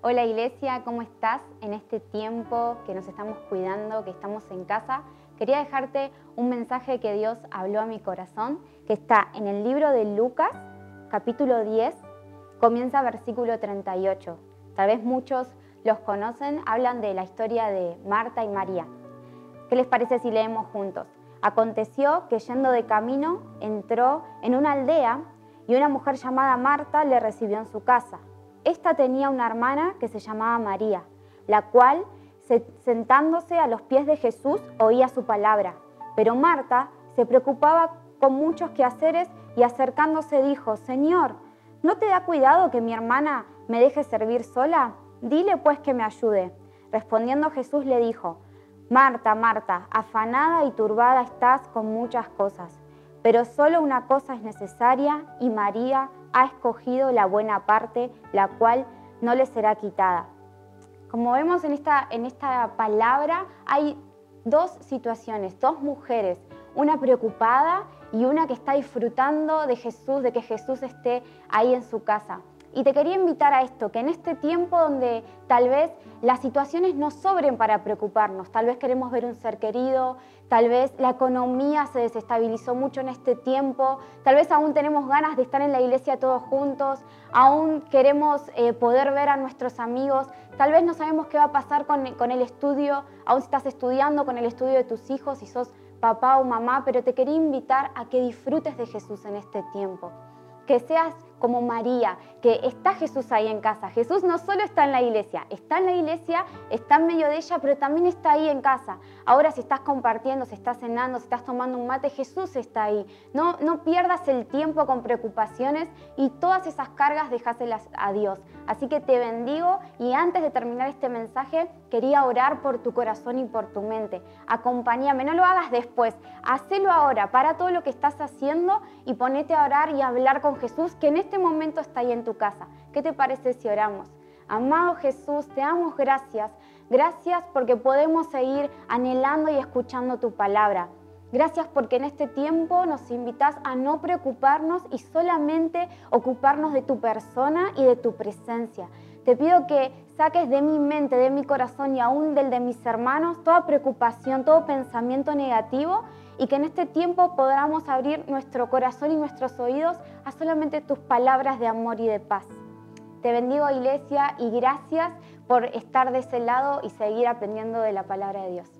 Hola Iglesia, ¿cómo estás en este tiempo que nos estamos cuidando, que estamos en casa? Quería dejarte un mensaje que Dios habló a mi corazón, que está en el libro de Lucas, capítulo 10, comienza versículo 38. Tal vez muchos los conocen, hablan de la historia de Marta y María. ¿Qué les parece si leemos juntos? Aconteció que yendo de camino entró en una aldea y una mujer llamada Marta le recibió en su casa. Esta tenía una hermana que se llamaba María, la cual, sentándose a los pies de Jesús, oía su palabra. Pero Marta se preocupaba con muchos quehaceres y acercándose dijo, Señor, ¿no te da cuidado que mi hermana me deje servir sola? Dile pues que me ayude. Respondiendo Jesús le dijo, Marta, Marta, afanada y turbada estás con muchas cosas, pero solo una cosa es necesaria y María ha escogido la buena parte, la cual no le será quitada. Como vemos en esta, en esta palabra, hay dos situaciones, dos mujeres, una preocupada y una que está disfrutando de Jesús, de que Jesús esté ahí en su casa. Y te quería invitar a esto, que en este tiempo donde tal vez las situaciones no sobren para preocuparnos, tal vez queremos ver un ser querido, tal vez la economía se desestabilizó mucho en este tiempo, tal vez aún tenemos ganas de estar en la iglesia todos juntos, aún queremos eh, poder ver a nuestros amigos, tal vez no sabemos qué va a pasar con, con el estudio, aún si estás estudiando con el estudio de tus hijos, si sos papá o mamá, pero te quería invitar a que disfrutes de Jesús en este tiempo que seas como María, que está Jesús ahí en casa. Jesús no solo está en la iglesia, está en la iglesia, está en medio de ella, pero también está ahí en casa. Ahora si estás compartiendo, si estás cenando, si estás tomando un mate, Jesús está ahí. No, no pierdas el tiempo con preocupaciones y todas esas cargas dejáselas a Dios. Así que te bendigo y antes de terminar este mensaje, quería orar por tu corazón y por tu mente. Acompáñame, no lo hagas después, hacelo ahora, para todo lo que estás haciendo y ponete a orar y a hablar con Jesús, que en momento está ahí en tu casa. ¿Qué te parece si oramos? Amado Jesús, te damos gracias. Gracias porque podemos seguir anhelando y escuchando tu palabra. Gracias porque en este tiempo nos invitas a no preocuparnos y solamente ocuparnos de tu persona y de tu presencia. Te pido que saques de mi mente, de mi corazón y aún del de mis hermanos toda preocupación, todo pensamiento negativo y que en este tiempo podamos abrir nuestro corazón y nuestros oídos a solamente tus palabras de amor y de paz. Te bendigo iglesia y gracias por estar de ese lado y seguir aprendiendo de la palabra de Dios.